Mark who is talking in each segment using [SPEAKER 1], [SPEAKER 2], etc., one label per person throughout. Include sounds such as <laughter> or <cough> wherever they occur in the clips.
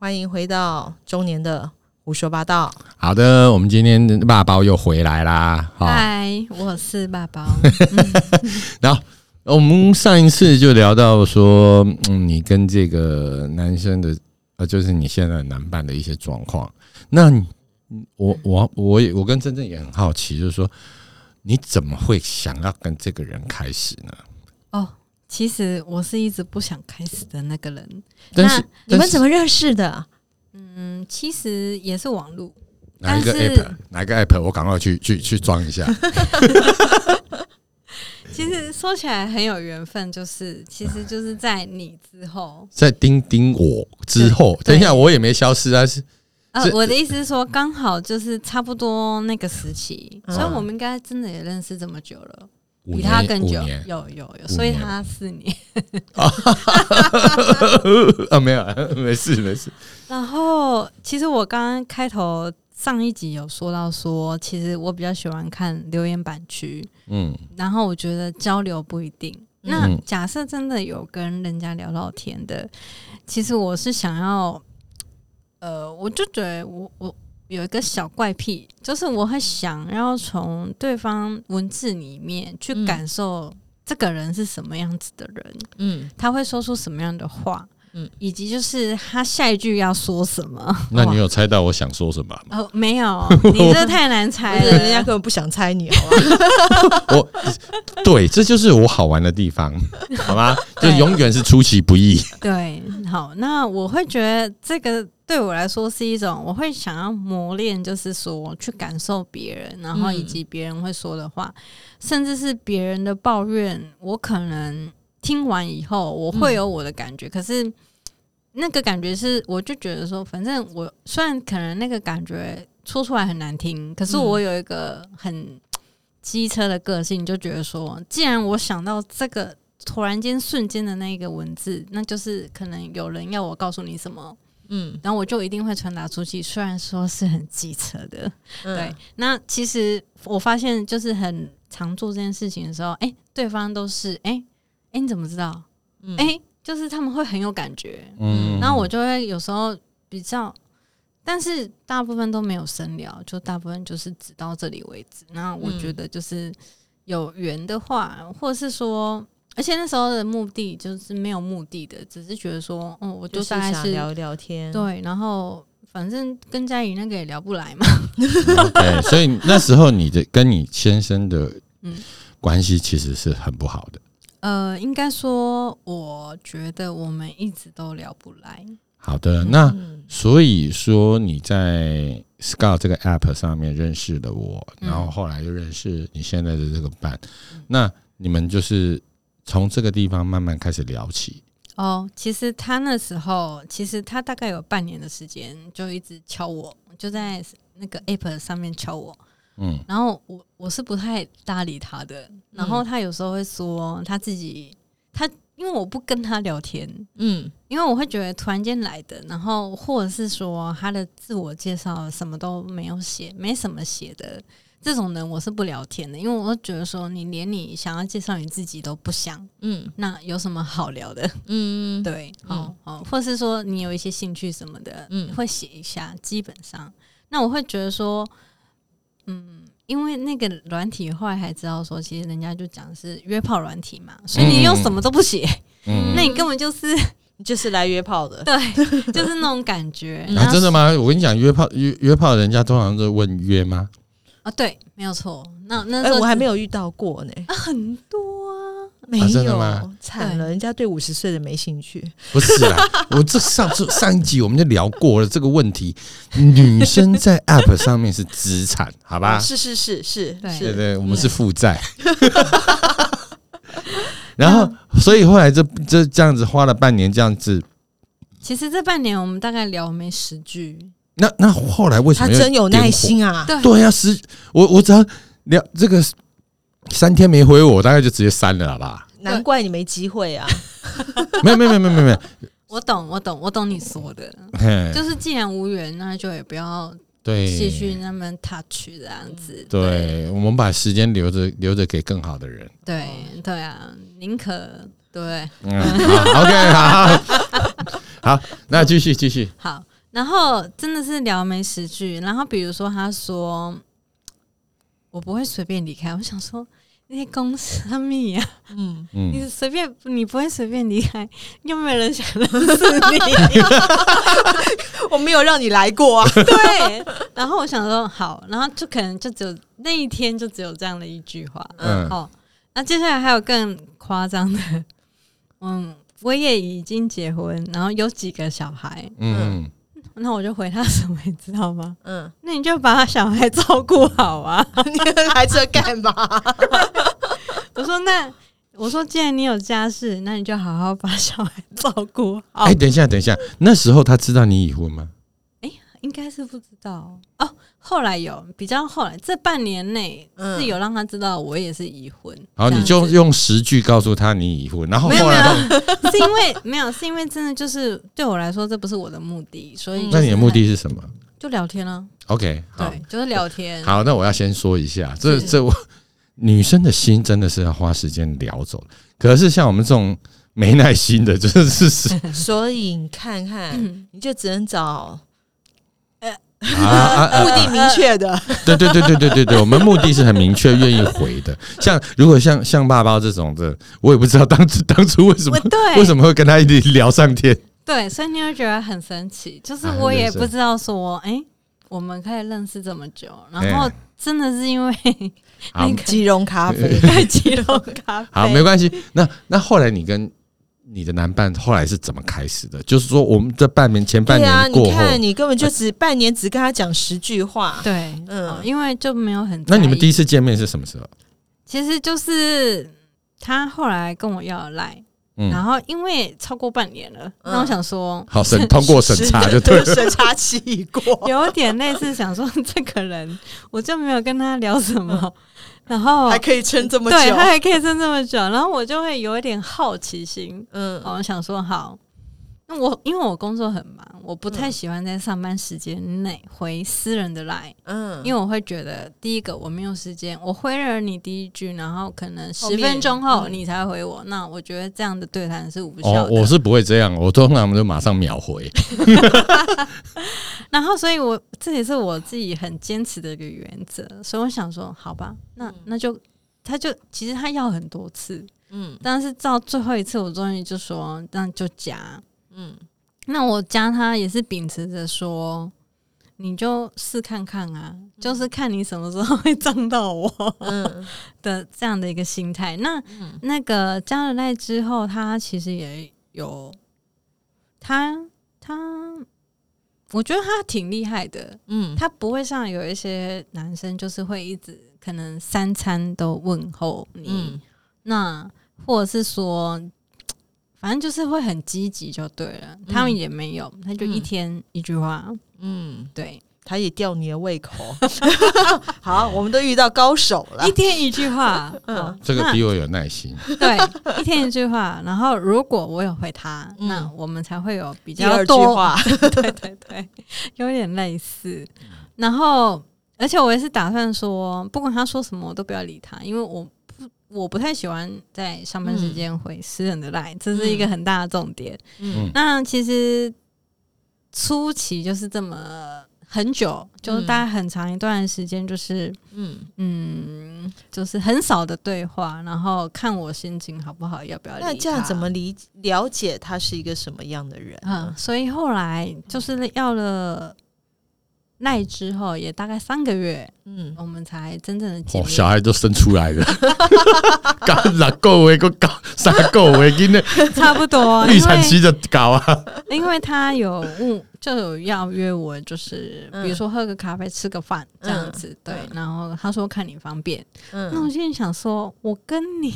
[SPEAKER 1] 欢迎回到中年的胡说八道。
[SPEAKER 2] 好的，我们今天的爸爸又回来啦。好，
[SPEAKER 3] 嗨，我是爸爸。<laughs>
[SPEAKER 2] 然后我们上一次就聊到说，嗯，你跟这个男生的，呃，就是你现在男伴的一些状况。那你我我我也我跟珍珍也很好奇，就是说你怎么会想要跟这个人开始呢？
[SPEAKER 3] 哦，其实我是一直不想开始的那个人。
[SPEAKER 2] 但是
[SPEAKER 1] 你们怎么认识的？
[SPEAKER 3] 嗯，其实也是网络。
[SPEAKER 2] 哪一个 app 哪一个 app 我赶快去去去装一下。<laughs>
[SPEAKER 3] 其实说起来很有缘分，就是其实就是在你之后。
[SPEAKER 2] 在钉钉我之后，等一下我也没消失啊，是是，
[SPEAKER 3] 呃我的意思是说，刚好就是差不多那个时期，
[SPEAKER 1] 嗯
[SPEAKER 3] 所以我们应该真的也认识这么久了，
[SPEAKER 2] 五
[SPEAKER 3] 比他更久，有有有，所以他四年。<laughs>
[SPEAKER 2] 啊，没有啊，<laughs> 没事没事。
[SPEAKER 3] 然后，其实我刚刚开头上一集有说到说，其实我比较喜欢看留言板区，
[SPEAKER 2] 嗯
[SPEAKER 3] 然后我觉得交流不一定。
[SPEAKER 1] 嗯
[SPEAKER 3] 那假设真的有跟人家聊到天的，其实我是想要，呃，我就觉得我我有一个小怪癖，就是我会想要从对方文字里面去
[SPEAKER 1] 嗯
[SPEAKER 3] 感受这个人是什么样子的人，
[SPEAKER 1] 嗯，
[SPEAKER 3] 他会说出什么样的话，
[SPEAKER 1] 嗯
[SPEAKER 3] 以及就是他下一句要说什么。<laughs>
[SPEAKER 2] 那你有猜到我想说什么吗？<laughs>
[SPEAKER 3] 哦，没有，<laughs> 你这太难猜了，
[SPEAKER 1] 人家根本不想猜你，好吧？
[SPEAKER 2] 我对，这就是我好玩的地方，好吗？就永远是出其不意。
[SPEAKER 3] 对，好，那我会觉得这个对我来说是一种，我会想要磨练，就是说去感受别人，然后以及别人会说的话，甚至是别人的抱怨，我可能听完以后，我会有我的感觉，可是那个感觉是，我就觉得说，反正我虽然可能那个感觉说出来很难听，可是我有一个很机车的个性，就觉得说，既然我想到这个。突然间瞬间的那一个文字，那就是可能有人要我告诉你什么，
[SPEAKER 1] 嗯，
[SPEAKER 3] 然后我就一定会传达出去。虽然说是很机车的，
[SPEAKER 1] 嗯
[SPEAKER 3] 对。那其实我发现，就是很常做这件事情的时候，哎、对方都是哎哎、你怎么知道？
[SPEAKER 1] 嗯
[SPEAKER 3] 哎、就是他们会很有感觉，
[SPEAKER 2] 嗯，
[SPEAKER 3] 然后我就会有时候比较，但是大部分都没有深聊，就大部分就是只到这里为止。那我觉得就是有缘的话，或者是说，而且那时候的目的就是没有目的的，只是觉得说，哦，我
[SPEAKER 1] 就
[SPEAKER 3] 就是大概是
[SPEAKER 1] 想聊一聊天，，
[SPEAKER 3] 对，然后反正跟佳怡那个也聊不来嘛
[SPEAKER 2] ，OK，<laughs> 所以那时候你的跟你先生的
[SPEAKER 3] 嗯。
[SPEAKER 2] 关系其实是很不好的。
[SPEAKER 3] 呃，应该说，我觉得我们一直都聊不来。
[SPEAKER 2] 好的，那
[SPEAKER 1] 嗯
[SPEAKER 2] 所以说你在 Scout 这个 App 上面认识了我，
[SPEAKER 3] 嗯。
[SPEAKER 2] 然后后来又认识你现在的这个伴，那你们就是从这个地方慢慢开始聊起。
[SPEAKER 3] 哦，其实他那时候，其实他大概有半年的时间，就一直敲我，就在那个 App 上面敲我。
[SPEAKER 2] 嗯
[SPEAKER 3] 然后我我是不太搭理他的，然后他有时候会说他自己，他因为我不跟他聊天，
[SPEAKER 1] 嗯
[SPEAKER 3] 因为我会觉得突然间来的，然后或者是说他的自我介绍什么都没有写，没什么写的这种人，我是不聊天的，因为我会觉得说你连你想要介绍你自己都不想，
[SPEAKER 1] 嗯。
[SPEAKER 3] 那有什么好聊的？
[SPEAKER 1] 嗯，<laughs>
[SPEAKER 3] 对，
[SPEAKER 1] 嗯
[SPEAKER 3] 哦哦，或是说你有一些兴趣什么的，
[SPEAKER 1] 嗯。
[SPEAKER 3] 会写一下，基本上，那我会觉得说，嗯，因为那个软体后来还知道说，其实人家就讲是约炮软体嘛，所以你又什么都不写，
[SPEAKER 2] 嗯，
[SPEAKER 3] 那你根本就是
[SPEAKER 1] 就是来约炮的，<laughs>
[SPEAKER 3] 对，就是那种感觉。
[SPEAKER 2] 真的吗？我跟你讲，约炮约约炮，人家通常都问约吗？
[SPEAKER 3] 啊，对，没有错。那那
[SPEAKER 1] 我还没有遇到过呢，
[SPEAKER 3] 啊，很多啊，
[SPEAKER 1] 没有
[SPEAKER 2] 吗，
[SPEAKER 1] 惨了，人家对五十岁的没兴趣，
[SPEAKER 2] 不是啦，<laughs> 我这上次上一集我们就聊过了这个问题，女生在 App 上面是资产，好吧？
[SPEAKER 1] 是是是是
[SPEAKER 3] 对。
[SPEAKER 1] 是，
[SPEAKER 2] 对对，我们是负债。<laughs> 然后，所以后来这这这样子花了半年，这样子，
[SPEAKER 3] 其实这半年我们大概聊没十句，
[SPEAKER 2] 那那后来为什么他
[SPEAKER 1] 真有耐？心啊，
[SPEAKER 3] 对
[SPEAKER 2] 对呀、十我我只要聊这个三天没回我，我大概就直接删了，好吧？
[SPEAKER 1] 难怪你没机会啊，<laughs>
[SPEAKER 2] 没有没有没有没有没有没有
[SPEAKER 3] 我懂，我懂，我懂你说的，就是既然无缘，那就也不要
[SPEAKER 2] 对，
[SPEAKER 3] 继续那么 touch 这样子。
[SPEAKER 2] 对，我们把时间留着留着给更好的人。
[SPEAKER 3] 对对啊，宁可对
[SPEAKER 2] 嗯，好，OK，好，<laughs> 好，那继续继续。
[SPEAKER 3] 好。然后真的是聊没十句，然后比如说他说我不会随便离开，我想说那些公司他们呀，
[SPEAKER 1] 嗯，
[SPEAKER 3] 你
[SPEAKER 2] 嗯，
[SPEAKER 3] 随便你不会随便离开，又没有人想认识你，<laughs>
[SPEAKER 1] 我没有让你来过啊。<laughs>
[SPEAKER 3] 对。然后我想说好，然后就可能就只有那一天就只有这样的一句话，
[SPEAKER 2] 嗯。
[SPEAKER 3] 哦，那接下来还有更夸张的，<laughs> 嗯，我也已经结婚，然后有几个小孩，
[SPEAKER 2] 嗯，
[SPEAKER 3] 那我就回他什么，你知道吗？
[SPEAKER 1] 嗯，
[SPEAKER 3] 那你就把他小孩照顾好啊！<laughs>
[SPEAKER 1] 你来这干嘛？<laughs>
[SPEAKER 3] 我说那我说既然你有家室，那你就好好把小孩照顾好。
[SPEAKER 2] 哎，等一下，等一下，那时候他知道你已婚吗？
[SPEAKER 3] 应该是不知道。哦，后来有比较后来这半年内
[SPEAKER 1] 嗯。
[SPEAKER 3] 是有让他知道我也是已婚，
[SPEAKER 2] 好，你就用十句告诉他你已婚，然后
[SPEAKER 3] 没有没
[SPEAKER 2] 后来
[SPEAKER 3] 是因为没有是因为真的就是对我来说这不是我的目的，所以
[SPEAKER 2] 那你的目的
[SPEAKER 3] 是
[SPEAKER 2] 是什么？
[SPEAKER 3] 就聊天啊
[SPEAKER 2] ，？OK，好，
[SPEAKER 3] 对，就是聊天。
[SPEAKER 2] 好，那我要先说一下，这
[SPEAKER 3] 是。
[SPEAKER 2] 这我女生的心真的是要花时间聊走，可是像我们这种没耐心的，就是是
[SPEAKER 1] 所以你看看，
[SPEAKER 3] 嗯，
[SPEAKER 1] 你就只能找
[SPEAKER 2] 啊啊啊
[SPEAKER 1] 目的明确的。
[SPEAKER 2] 对对对对对对对，我们目的是很明确，愿意回的。像如果像像爸爸这种的，我也不知道当初当初为什么
[SPEAKER 3] 对
[SPEAKER 2] 为什么会跟他一起聊上天。
[SPEAKER 3] 对，所以你会觉得很神奇，就是
[SPEAKER 2] 啊
[SPEAKER 3] 我也不知道说，哎、我们可以认识这么久，然
[SPEAKER 2] 哎
[SPEAKER 3] 后真的是因为
[SPEAKER 2] 好
[SPEAKER 3] 那个
[SPEAKER 1] 即溶咖啡，
[SPEAKER 3] 吉隆咖啡，
[SPEAKER 2] 好，没关系。那那后来你跟你的男伴后来是怎么开始的？就是说我们这半年前半年过后，
[SPEAKER 1] 你看你根本就只半年只跟他讲十句话，
[SPEAKER 3] 对，
[SPEAKER 1] 嗯。
[SPEAKER 3] 嗯，因为就没有很，
[SPEAKER 2] 那你们第
[SPEAKER 3] 一，
[SPEAKER 2] 次见面是什么时候？
[SPEAKER 3] 其实就是他后来跟我要赖，然
[SPEAKER 2] 嗯，
[SPEAKER 3] 后因为超过半年了，
[SPEAKER 1] 嗯。
[SPEAKER 3] 那我想说，
[SPEAKER 2] 好审 <laughs> 通过审查就对了。
[SPEAKER 1] 审查期已过，
[SPEAKER 3] 有点类似想说 <laughs> 这个人，我就没有跟他聊什么，然后
[SPEAKER 1] 还可以撑这么
[SPEAKER 3] 对
[SPEAKER 1] 久，
[SPEAKER 3] 他还可以撑这么久，然后我就会有一点好奇心，
[SPEAKER 1] 嗯。
[SPEAKER 3] 哦我想说好，那我因为我工作很忙，我不太
[SPEAKER 1] 嗯
[SPEAKER 3] 喜欢在上班时间内回私人的来，
[SPEAKER 1] 嗯，
[SPEAKER 3] 因为我会觉得第一个我没有时间，我回了你第一句，然后可能十分钟后
[SPEAKER 1] 嗯
[SPEAKER 3] 你才回我，那我觉得这样的对谈是无效。
[SPEAKER 2] 我是不会这样，我通常就马上秒回。<laughs>
[SPEAKER 3] 然后所以我这也是我自己很坚持的一个原则，所以我想说，好吧，那那就他就其实他要很多次，
[SPEAKER 1] 嗯
[SPEAKER 3] 但是到最后一次，我终于就说那就加。
[SPEAKER 1] 嗯。
[SPEAKER 3] 那我加他也是秉持着说，你就试看看啊，就是看你什么时候会撞到我
[SPEAKER 1] 嗯。<laughs>
[SPEAKER 3] 的这样的一个心态。那
[SPEAKER 1] 嗯。
[SPEAKER 3] 那个加了赖之后，他其实也有他他，我觉得他挺厉害的。
[SPEAKER 1] 嗯，
[SPEAKER 3] 他不会像有一些男生，就是会一直可能三餐都问候你，
[SPEAKER 1] 嗯。
[SPEAKER 3] 那或者是说，反正就是会很积极就对了。他们也没有，他就一
[SPEAKER 1] 嗯
[SPEAKER 3] 天一句话，
[SPEAKER 1] 嗯，
[SPEAKER 3] 对，
[SPEAKER 1] 他也吊你的胃口。<laughs> 好，我们都遇到高手了
[SPEAKER 3] 一。天一句话，<laughs>
[SPEAKER 1] 嗯
[SPEAKER 2] 这个比我有耐心。
[SPEAKER 3] 对，一天一句话。然后如果我有回他，
[SPEAKER 1] 嗯
[SPEAKER 3] 那我们才会有比
[SPEAKER 1] 第二句
[SPEAKER 3] 较多
[SPEAKER 1] 话，<laughs>
[SPEAKER 3] 对对对，有点类似。然后，而且我也是打算说，不管他说什么，我都不要理他，因为我不我不太喜欢在上班时间回私人的 line，、这是一个很大的重点。
[SPEAKER 1] 嗯。
[SPEAKER 3] 那其实初期就是这么很久，就是大概很长一段时间，就是
[SPEAKER 1] 嗯。
[SPEAKER 3] 嗯，就是很少的对话，然后看我心情好不好，要不要
[SPEAKER 1] 那这样怎么理了解他是一个什么样的人？
[SPEAKER 3] 嗯，所以后来就是要了赖之后，也大概三个月，
[SPEAKER 1] 嗯，
[SPEAKER 3] 我们才真正的见
[SPEAKER 2] 哦，
[SPEAKER 3] 面。
[SPEAKER 2] 小孩都生出来了，搞六个月，个搞三个月，今天
[SPEAKER 3] 差不多，
[SPEAKER 2] 预
[SPEAKER 3] 因为
[SPEAKER 2] 产期就搞啊。
[SPEAKER 3] 因为他有问，就有要约我，就是
[SPEAKER 1] 嗯
[SPEAKER 3] 比如说喝个咖啡、吃个饭这样子，对。然后他说看你方便，那我
[SPEAKER 1] 嗯，
[SPEAKER 3] 心里想说，我跟你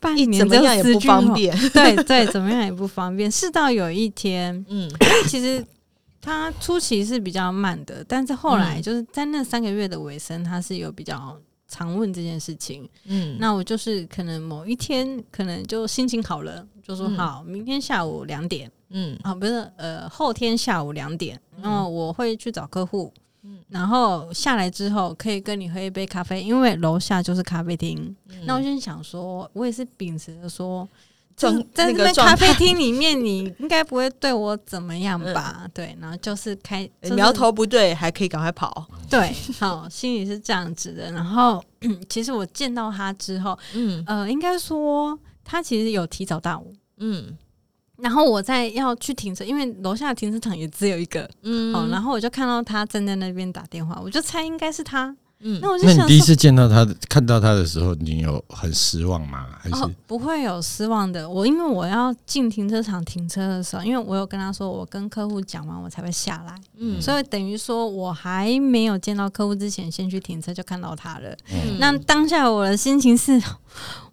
[SPEAKER 3] 半
[SPEAKER 1] 一
[SPEAKER 3] 年
[SPEAKER 1] 怎么样也不
[SPEAKER 3] 四句话，
[SPEAKER 1] 方便。<laughs>
[SPEAKER 3] 对对，怎么样也不方便。是到有一天，
[SPEAKER 1] 嗯
[SPEAKER 3] 因为其实他初期是比较慢的，但是后来
[SPEAKER 1] 嗯
[SPEAKER 3] 就是在那三个月的尾声，他是有比较常问这件事情。
[SPEAKER 1] 嗯，
[SPEAKER 3] 那我就是可能某一天，可能就心情好了，就说
[SPEAKER 1] 嗯
[SPEAKER 3] 好，明天下午两点
[SPEAKER 1] 嗯
[SPEAKER 3] 啊，不是呃后天下午两点，然后我会去找客户。
[SPEAKER 1] 嗯
[SPEAKER 3] 然后下来之后可以跟你喝一杯咖啡，因为楼下就是咖啡厅。
[SPEAKER 1] 嗯
[SPEAKER 3] 那我就想说，我也是秉持着说，
[SPEAKER 1] 装
[SPEAKER 3] 在
[SPEAKER 1] 那
[SPEAKER 3] 个咖啡厅里面，你应该不会对我怎么样吧？对，然后就是开、就是
[SPEAKER 1] 苗头不对，还可以赶快跑。
[SPEAKER 3] 对，好，心里是这样子的。然后，其实我见到他之后，
[SPEAKER 1] 嗯
[SPEAKER 3] 呃，应该说他其实有提早到我。
[SPEAKER 1] 嗯
[SPEAKER 3] 然后我在要去停车，因为楼下停车场也只有一个，
[SPEAKER 1] 嗯
[SPEAKER 3] 好，然后我就看到他站在那边打电话，我就猜应该是他。
[SPEAKER 1] 嗯
[SPEAKER 3] 那我就
[SPEAKER 2] 那你
[SPEAKER 3] 想，
[SPEAKER 2] 第一次见到他的、看到他的时候，你有很失望吗？还是、
[SPEAKER 3] 哦，不会有失望的。我因为我要进停车场停车的时候，因为我有跟他说，我跟客户讲完我才会下来，
[SPEAKER 1] 嗯
[SPEAKER 3] 所以等于说我还没有见到客户之前，先去停车就看到他了。
[SPEAKER 2] 嗯
[SPEAKER 3] 那当下我的心情是，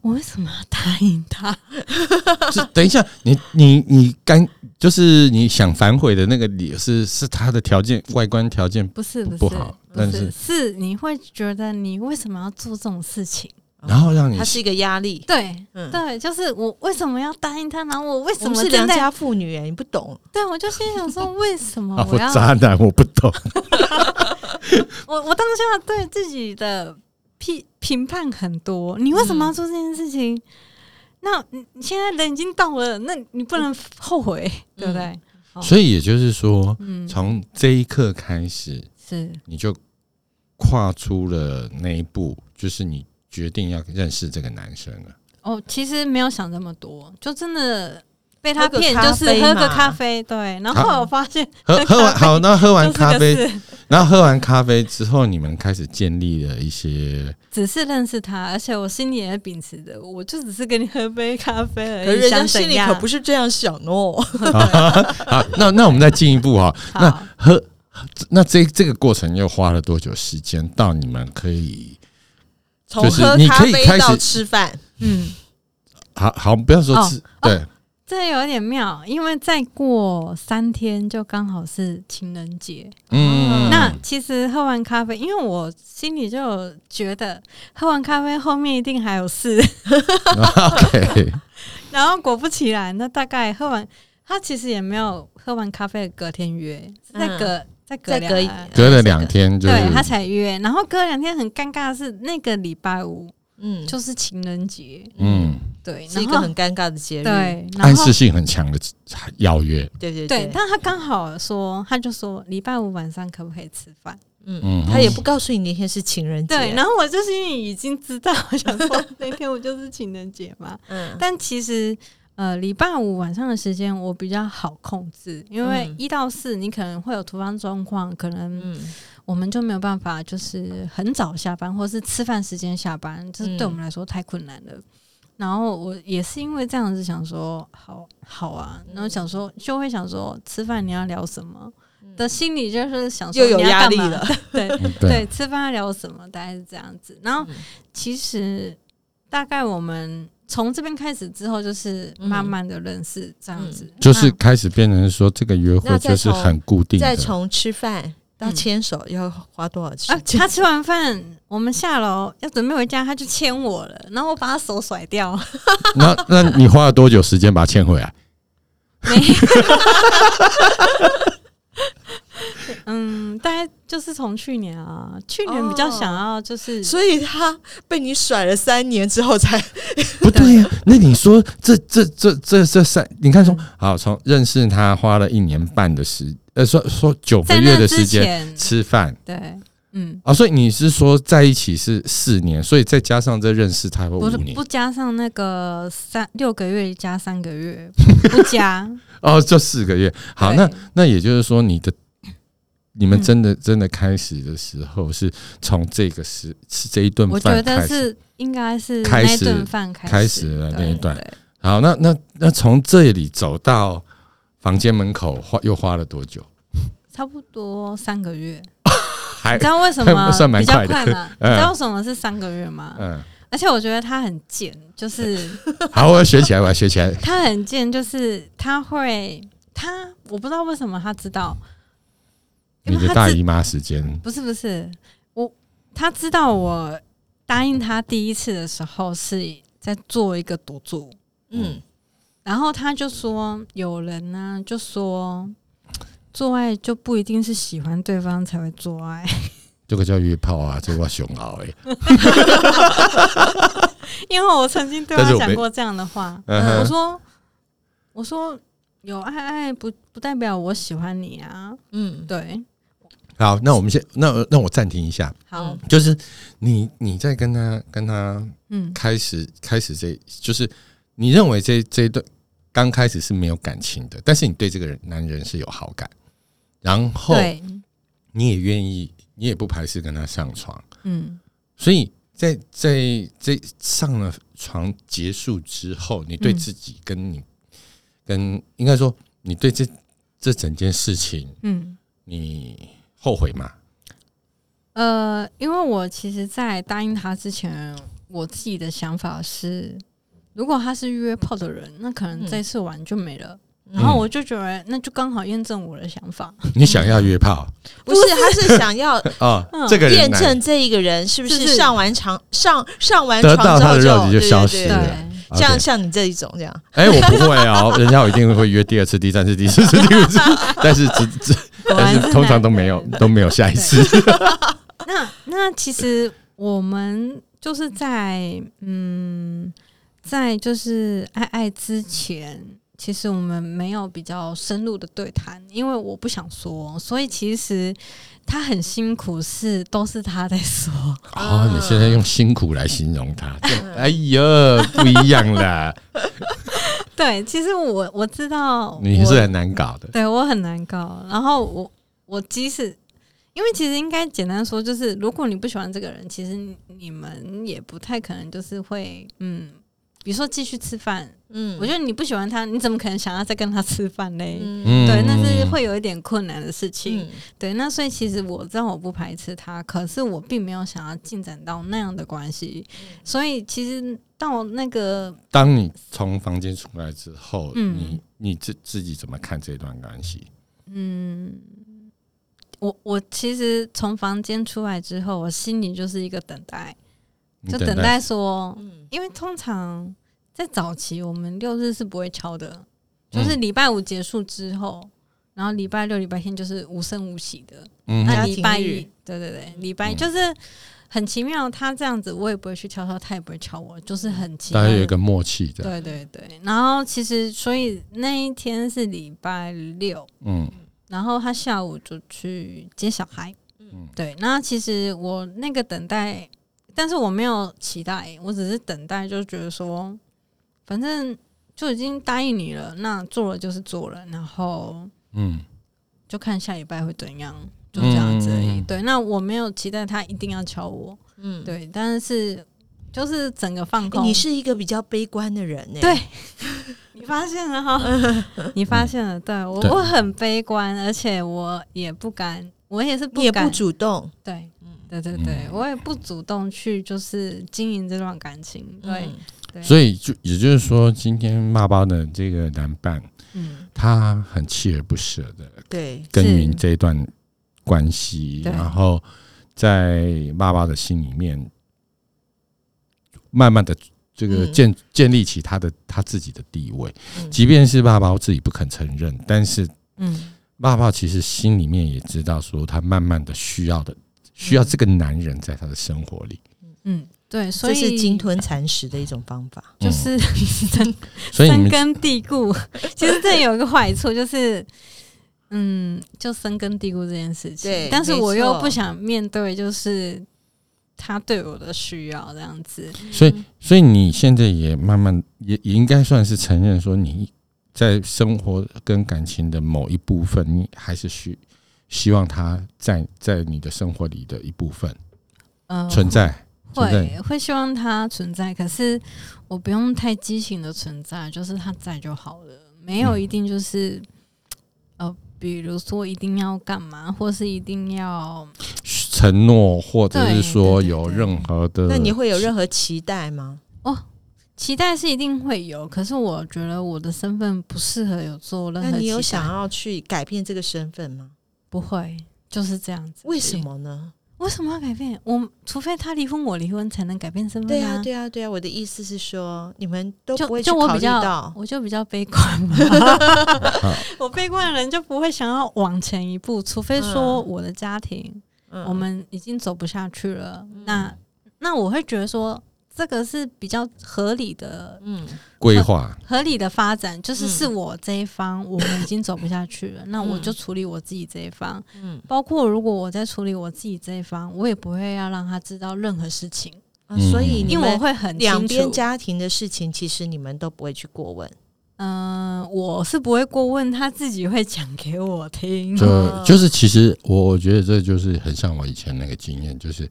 [SPEAKER 3] 我为什么要答应他？<laughs>
[SPEAKER 2] 是等一下，你你你刚就是你想反悔的那个理由是是他的条件外观条件，
[SPEAKER 3] 不是不是
[SPEAKER 2] 不好
[SPEAKER 3] 不
[SPEAKER 2] 但
[SPEAKER 3] 是
[SPEAKER 2] 是
[SPEAKER 3] 是你会觉得你为什么要做这种事情？
[SPEAKER 2] 然后让你
[SPEAKER 1] 它是一个压力。
[SPEAKER 3] 对、
[SPEAKER 1] 嗯
[SPEAKER 3] 对，就是我为什么要答应他？然后我为什么？
[SPEAKER 1] 是良家妇女哎，你不懂。
[SPEAKER 3] 对，我就心想说，为什么
[SPEAKER 2] 啊，我？渣男，我不懂。<laughs>
[SPEAKER 3] 我我当下对自己的批评判很多，你为什么要做这件事情？那你你现在人已经到了，那你不能后悔，对不对？哦
[SPEAKER 2] 所以也就是说，
[SPEAKER 3] 嗯，
[SPEAKER 2] 从这一刻开始，
[SPEAKER 3] 是
[SPEAKER 2] 你就跨出了那一步，就是你决定要认识这个男生了。
[SPEAKER 3] 哦，其实没有想这么多，就真的被他骗，就是喝个咖啡，对。然后我发现
[SPEAKER 2] 喝喝完 <laughs> 好，那喝完咖啡，然后喝完咖啡之后，你们开始建立了一些，
[SPEAKER 3] 只是认识他，而且我心里也秉持着，我就只是跟你喝杯咖啡而已。
[SPEAKER 1] 可是人家心里可不是这样想哦。<laughs>
[SPEAKER 2] 好，那那我们再进一步哈，那。喝那这这个过程又花了多久时间到你们可以
[SPEAKER 1] 从
[SPEAKER 2] 就是
[SPEAKER 1] 喝咖
[SPEAKER 2] 你可以
[SPEAKER 1] 啡到
[SPEAKER 2] 开始
[SPEAKER 1] 吃饭，
[SPEAKER 3] 嗯，
[SPEAKER 2] 好好不要说
[SPEAKER 3] 哦
[SPEAKER 2] 吃、对。
[SPEAKER 3] 这有点妙，因为再过三天就刚好是情人节。
[SPEAKER 2] 嗯。
[SPEAKER 3] 那其实喝完咖啡，因为我心里就有觉得喝完咖啡后面一定还有事，<laughs>
[SPEAKER 2] OK。<laughs>
[SPEAKER 3] 然后果不其然，那大概喝完，他其实也没有喝完咖啡的隔天约，是在隔、再隔两
[SPEAKER 1] 隔一
[SPEAKER 2] 隔了两天就是
[SPEAKER 3] 对他才约，然后隔两天很尴尬的是那个礼拜五
[SPEAKER 1] 嗯，
[SPEAKER 3] 就是情人节，
[SPEAKER 2] 嗯
[SPEAKER 3] 对，
[SPEAKER 1] 是一个很尴尬的节日。
[SPEAKER 3] 对，
[SPEAKER 2] 暗示性很强的邀约，
[SPEAKER 1] 对对
[SPEAKER 3] 对，但他刚好说，他就说礼拜五晚上可不可以吃饭？
[SPEAKER 1] 嗯
[SPEAKER 2] 嗯，
[SPEAKER 1] 他也不告诉你那天是情人节。
[SPEAKER 3] 对，然后我就是因为已经知道，我想说那天我就是情人节嘛。
[SPEAKER 1] 嗯
[SPEAKER 3] 但其实呃，礼拜五晚上的时间我比较好控制，因为
[SPEAKER 1] 嗯。
[SPEAKER 3] 一到四你可能会有突发状况，可能
[SPEAKER 1] 嗯。
[SPEAKER 3] 我们就没有办法就是很早下班，或是吃饭时间下班，这
[SPEAKER 1] 嗯。
[SPEAKER 3] 对我们来说太困难了。然后我也是因为这样子想说，好好啊，然后想说就会想说吃饭你要聊什么？的心里就是想说
[SPEAKER 1] 又有压力了。<laughs>
[SPEAKER 3] 对
[SPEAKER 2] 嗯
[SPEAKER 3] 对，吃饭要聊什么，大概是这样子。然后
[SPEAKER 1] 嗯。
[SPEAKER 3] 其实大概我们从这边开始之后，就是慢慢的认识这样子，
[SPEAKER 2] 就是开始变成说这个约会就是很固定的，
[SPEAKER 1] 再从吃饭到
[SPEAKER 3] 嗯
[SPEAKER 1] 牵手要花多少钱
[SPEAKER 3] 啊，他吃完饭，我们下楼要准备回家，他就牵我了，然后我把他手甩掉，
[SPEAKER 2] 那那你花了多久时间把他牵回来？
[SPEAKER 3] 没，<laughs> 嗯，大概就是从去年啊，去年比较想要就是，
[SPEAKER 1] 所以他被你甩了三年之后才 <laughs>
[SPEAKER 2] 不对呀、那你说这这这这这三，你看从好从认识他花了一年半的时，呃，说说九个月的时间，吃饭
[SPEAKER 3] 对，嗯，
[SPEAKER 2] 啊，所以你是说在一起是四年，所以再加上这认识他会五年
[SPEAKER 3] 不是不加上那个三六个月加三个月，<laughs> 不加，
[SPEAKER 2] 哦，就四个月。好，那那也就是说你的。你们
[SPEAKER 3] 嗯
[SPEAKER 2] 真的真的开始的时候，是从这个时是这一顿
[SPEAKER 3] 我觉
[SPEAKER 2] 饭开始。
[SPEAKER 3] 得是应该是
[SPEAKER 2] 开始
[SPEAKER 3] 饭开
[SPEAKER 2] 开始了那一段好，那那那从这里走到房间门口花又花了多久？<laughs>
[SPEAKER 3] 差不多三个月。<laughs>
[SPEAKER 2] 还
[SPEAKER 3] 你知道为什么 <laughs>
[SPEAKER 2] 算蛮快的？
[SPEAKER 3] 你
[SPEAKER 2] 嗯
[SPEAKER 3] 知道为什么是三个月吗？
[SPEAKER 2] 嗯，
[SPEAKER 3] 而且我觉得他很贱，就是
[SPEAKER 2] 好，我要学起来，我要学起来。
[SPEAKER 3] 他很贱，就是他会他我不知道为什么他知道，因
[SPEAKER 2] 你的大姨妈时间，
[SPEAKER 3] 不是不是我他知道我答应他第一次的时候是在做一个赌注，
[SPEAKER 1] 嗯。
[SPEAKER 3] 然后他就说有人呢、就说做爱就不一定是喜欢对方才会做爱，<laughs>
[SPEAKER 2] 这个叫约炮啊，这个叫熊熬哎。<laughs>
[SPEAKER 3] 因为我曾经对他讲过这样的话，
[SPEAKER 2] 嗯。
[SPEAKER 3] 我说我说有爱爱不不代表我喜欢你啊，
[SPEAKER 1] 嗯，
[SPEAKER 3] 对，
[SPEAKER 2] 好，那我们先那那我暂停一下，
[SPEAKER 3] 好，
[SPEAKER 2] 就是你你在跟他跟他
[SPEAKER 3] 嗯。
[SPEAKER 2] 开始开始这，就是你认为这这一段刚开始是没有感情的，但是你对这个人男人是有好感，然后，你也愿意，你也不排斥跟他上床，
[SPEAKER 3] 嗯。
[SPEAKER 2] 所以在在在上了床结束之后，你对
[SPEAKER 3] 嗯。
[SPEAKER 2] 自己跟你、跟应该说你对这这整件事情
[SPEAKER 3] 嗯。
[SPEAKER 2] 你后悔吗？
[SPEAKER 3] 呃，因为我其实，在答应他之前，我自己的想法是，如果他是约炮的人，那可能
[SPEAKER 1] 嗯。
[SPEAKER 3] 这次玩就没了。
[SPEAKER 2] 嗯。
[SPEAKER 3] 然后我就觉得，那就刚好验证我的想法。
[SPEAKER 2] 你想要约炮？<laughs>
[SPEAKER 1] 不是，他是想要
[SPEAKER 2] 啊、<laughs>
[SPEAKER 3] 嗯。
[SPEAKER 2] 这个人
[SPEAKER 1] 验证这一个人是不
[SPEAKER 3] 是
[SPEAKER 1] 上完床上上完
[SPEAKER 2] 得
[SPEAKER 1] 床之后
[SPEAKER 2] 到他的肉体就消失
[SPEAKER 1] 对。对
[SPEAKER 2] 了。
[SPEAKER 3] 对，
[SPEAKER 1] 像像你这一种这样，
[SPEAKER 2] 哎、我不会哦，人家我一定会约第二次、第三次、第四次、第五次，<laughs> 但是只只但是通常都没有都没有下一次。<laughs>
[SPEAKER 3] 那那其实我们就是在嗯，在就是爱爱之前，其实我们没有比较深入的对谈，因为我不想说，所以其实他很辛苦是都是他在说。
[SPEAKER 2] 哦，你现在用辛苦来形容他，哎呀，不一样啦，<laughs>
[SPEAKER 3] 对，其实我我知道
[SPEAKER 2] 你是很难搞的。
[SPEAKER 3] 对我很难搞。然后我我即使因为其实应该简单说，就是如果你不喜欢这个人，其实你你们也不太可能就是会嗯，比如说继续吃饭。
[SPEAKER 1] 嗯
[SPEAKER 3] 我觉得你不喜欢他，你怎么可能想要再跟他吃饭嘞？
[SPEAKER 1] 嗯
[SPEAKER 3] 对，那是会有一点困难的事情。
[SPEAKER 1] 嗯
[SPEAKER 3] 对，那所以其实我知道我不排斥他，可是我并没有想要进展到那样的关系。所以其实到那个
[SPEAKER 2] 当你从房间出来之后，
[SPEAKER 3] 嗯
[SPEAKER 2] 你你自自己怎么看这段关系？
[SPEAKER 3] 嗯，我我其实从房间出来之后，我心里就是一个等待，
[SPEAKER 2] 你
[SPEAKER 3] 就等待说，
[SPEAKER 1] 嗯
[SPEAKER 3] 因为通常在早期我们六日是不会敲的，
[SPEAKER 2] 嗯
[SPEAKER 3] 就是礼拜五结束之后，然后礼拜六、礼拜天就是无声无息的。
[SPEAKER 2] 嗯
[SPEAKER 3] 那礼拜
[SPEAKER 1] 日
[SPEAKER 3] 一，对对对，礼拜就是很奇妙。他这样子，我也不会去敲他，他也不会敲我，就是很奇妙。
[SPEAKER 2] 大家有一个默契的，
[SPEAKER 3] 对对对。然后其实，所以那一天是礼拜六，
[SPEAKER 2] 嗯
[SPEAKER 3] 然后他下午就去接小孩。
[SPEAKER 2] 嗯
[SPEAKER 3] 对，那其实我那个等待，但是我没有期待，我只是等待，就觉得说，反正就已经答应你了，那做了就是做了，然后
[SPEAKER 2] 嗯。
[SPEAKER 3] 就看下礼拜会怎样，就这样子而已。
[SPEAKER 2] 嗯。嗯嗯
[SPEAKER 3] 对，那我没有期待他一定要敲我，
[SPEAKER 1] 嗯，
[SPEAKER 3] 对，但是就是整个放空。
[SPEAKER 1] 你是一个比较悲观的人呢，
[SPEAKER 3] 对，<laughs> 你发现了哈，<laughs> 你发现了，对我我很悲观，而且我也不敢，我也是不敢。
[SPEAKER 1] 也不主动，
[SPEAKER 3] 对，对对对，
[SPEAKER 2] 嗯。
[SPEAKER 3] 我也不主动去就是经营这段感情，对
[SPEAKER 1] 嗯，
[SPEAKER 2] 所以就也就是说，今天爸爸的这个男伴，
[SPEAKER 3] 嗯，
[SPEAKER 2] 他很锲而不舍的
[SPEAKER 1] 对，
[SPEAKER 2] 耕耘这一段关系，然后在爸爸的心里面，慢慢的这个
[SPEAKER 1] 嗯。
[SPEAKER 2] 建建立起他的他自己的地位。
[SPEAKER 1] 嗯。
[SPEAKER 2] 即便是爸爸自己不肯承认，但是
[SPEAKER 3] 嗯。
[SPEAKER 2] 爸爸其实心里面也知道，说他慢慢的需要的需要这个男人在他的生活里。
[SPEAKER 3] 嗯，对，所以
[SPEAKER 1] 是鲸吞蚕食的一种方法。
[SPEAKER 3] 就是 <laughs>
[SPEAKER 2] 嗯所以你们
[SPEAKER 3] 深根蒂固。其实这有一个坏处，就是嗯，就深根蒂固这件事情。
[SPEAKER 1] 对
[SPEAKER 3] 但是我又不想面对，就是他对我的需要这样子。
[SPEAKER 2] 所以，所以你现在也慢慢也也应该算是承认说，你在生活跟感情的某一部分，你还是需希望他在在你的生活里的一部分
[SPEAKER 3] 嗯、
[SPEAKER 2] 存在。
[SPEAKER 3] 会会希望它存在，可是我不用太激情的存在，就是它在就好了，没有
[SPEAKER 2] 嗯
[SPEAKER 3] 一定就是、呃，比如说一定要干嘛，或是一定要
[SPEAKER 2] 承诺，或者是说有任何的，
[SPEAKER 1] 那你会有任何期待吗？
[SPEAKER 3] 哦期待是一定会有，可是我觉得我的身份不适合有做任何
[SPEAKER 1] 那你有想要去改变这个身份吗？
[SPEAKER 3] 不会就是这样子？
[SPEAKER 1] 为什？么呢？
[SPEAKER 3] 为什么要改变？我除非他离婚，我离婚才能改变身份、
[SPEAKER 1] 对啊，对啊，对啊。我的意思是说，你们都
[SPEAKER 3] 就
[SPEAKER 1] 不会去考虑
[SPEAKER 3] 就我比较
[SPEAKER 1] 到，
[SPEAKER 3] 我就比较悲观嘛。<laughs> 我悲观的人就不会想要往前一步，除非说
[SPEAKER 1] 嗯
[SPEAKER 3] 我的家庭、
[SPEAKER 1] 嗯
[SPEAKER 3] 我们已经走不下去了，那那我会觉得说，这这个是比较合理的、
[SPEAKER 1] 嗯
[SPEAKER 2] 规划，
[SPEAKER 3] 合理的发展，就是
[SPEAKER 1] 嗯
[SPEAKER 3] 是我这一方，我们已经走不下去了，那我
[SPEAKER 1] 嗯
[SPEAKER 3] 就处理我自己这一方。
[SPEAKER 1] 嗯，
[SPEAKER 3] 包括如果我在处理我自己这一方，我也不会要让他知道任何事情，
[SPEAKER 1] 所以
[SPEAKER 3] 因为我会很
[SPEAKER 1] 两。边家庭的事情，其实你们都不会去过问。
[SPEAKER 3] 嗯、我是不会过问，他自己会讲给我听。
[SPEAKER 2] 就
[SPEAKER 1] 嗯
[SPEAKER 2] 就是其实我我觉得这就是很像我以前那个经验，就是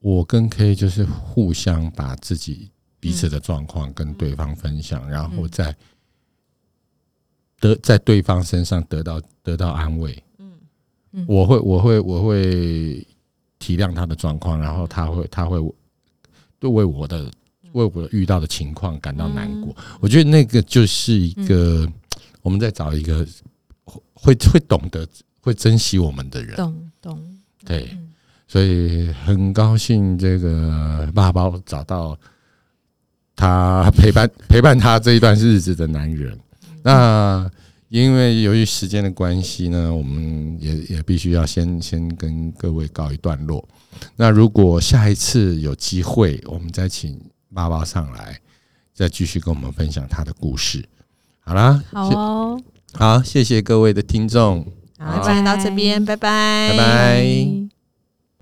[SPEAKER 2] 我跟 K 就是互相把自己彼此的状况跟对方分享，然后在得在对方身上得到得到安慰。
[SPEAKER 1] 嗯。
[SPEAKER 3] 嗯。
[SPEAKER 2] 我会我会我会体谅他的状况，然后他会他会对为我的为我遇到的情况感到难过。我觉得那个就是一个、我们在找一个会会懂得会珍惜我们的人。
[SPEAKER 3] 懂懂，
[SPEAKER 2] 对。
[SPEAKER 3] 嗯，
[SPEAKER 2] 所以很高兴这个爸爸找到他陪伴陪伴他这一段日子的男人。那因为由于时间的关系呢，我们也也必须要先先跟各位告一段落。那如果下一次有机会，我们再请爸爸上来，再继续跟我们分享他的故事。好啦，
[SPEAKER 3] 好哦，
[SPEAKER 2] 好，谢谢各位的听众，
[SPEAKER 1] 好，今天到这边，拜拜，
[SPEAKER 2] 拜拜。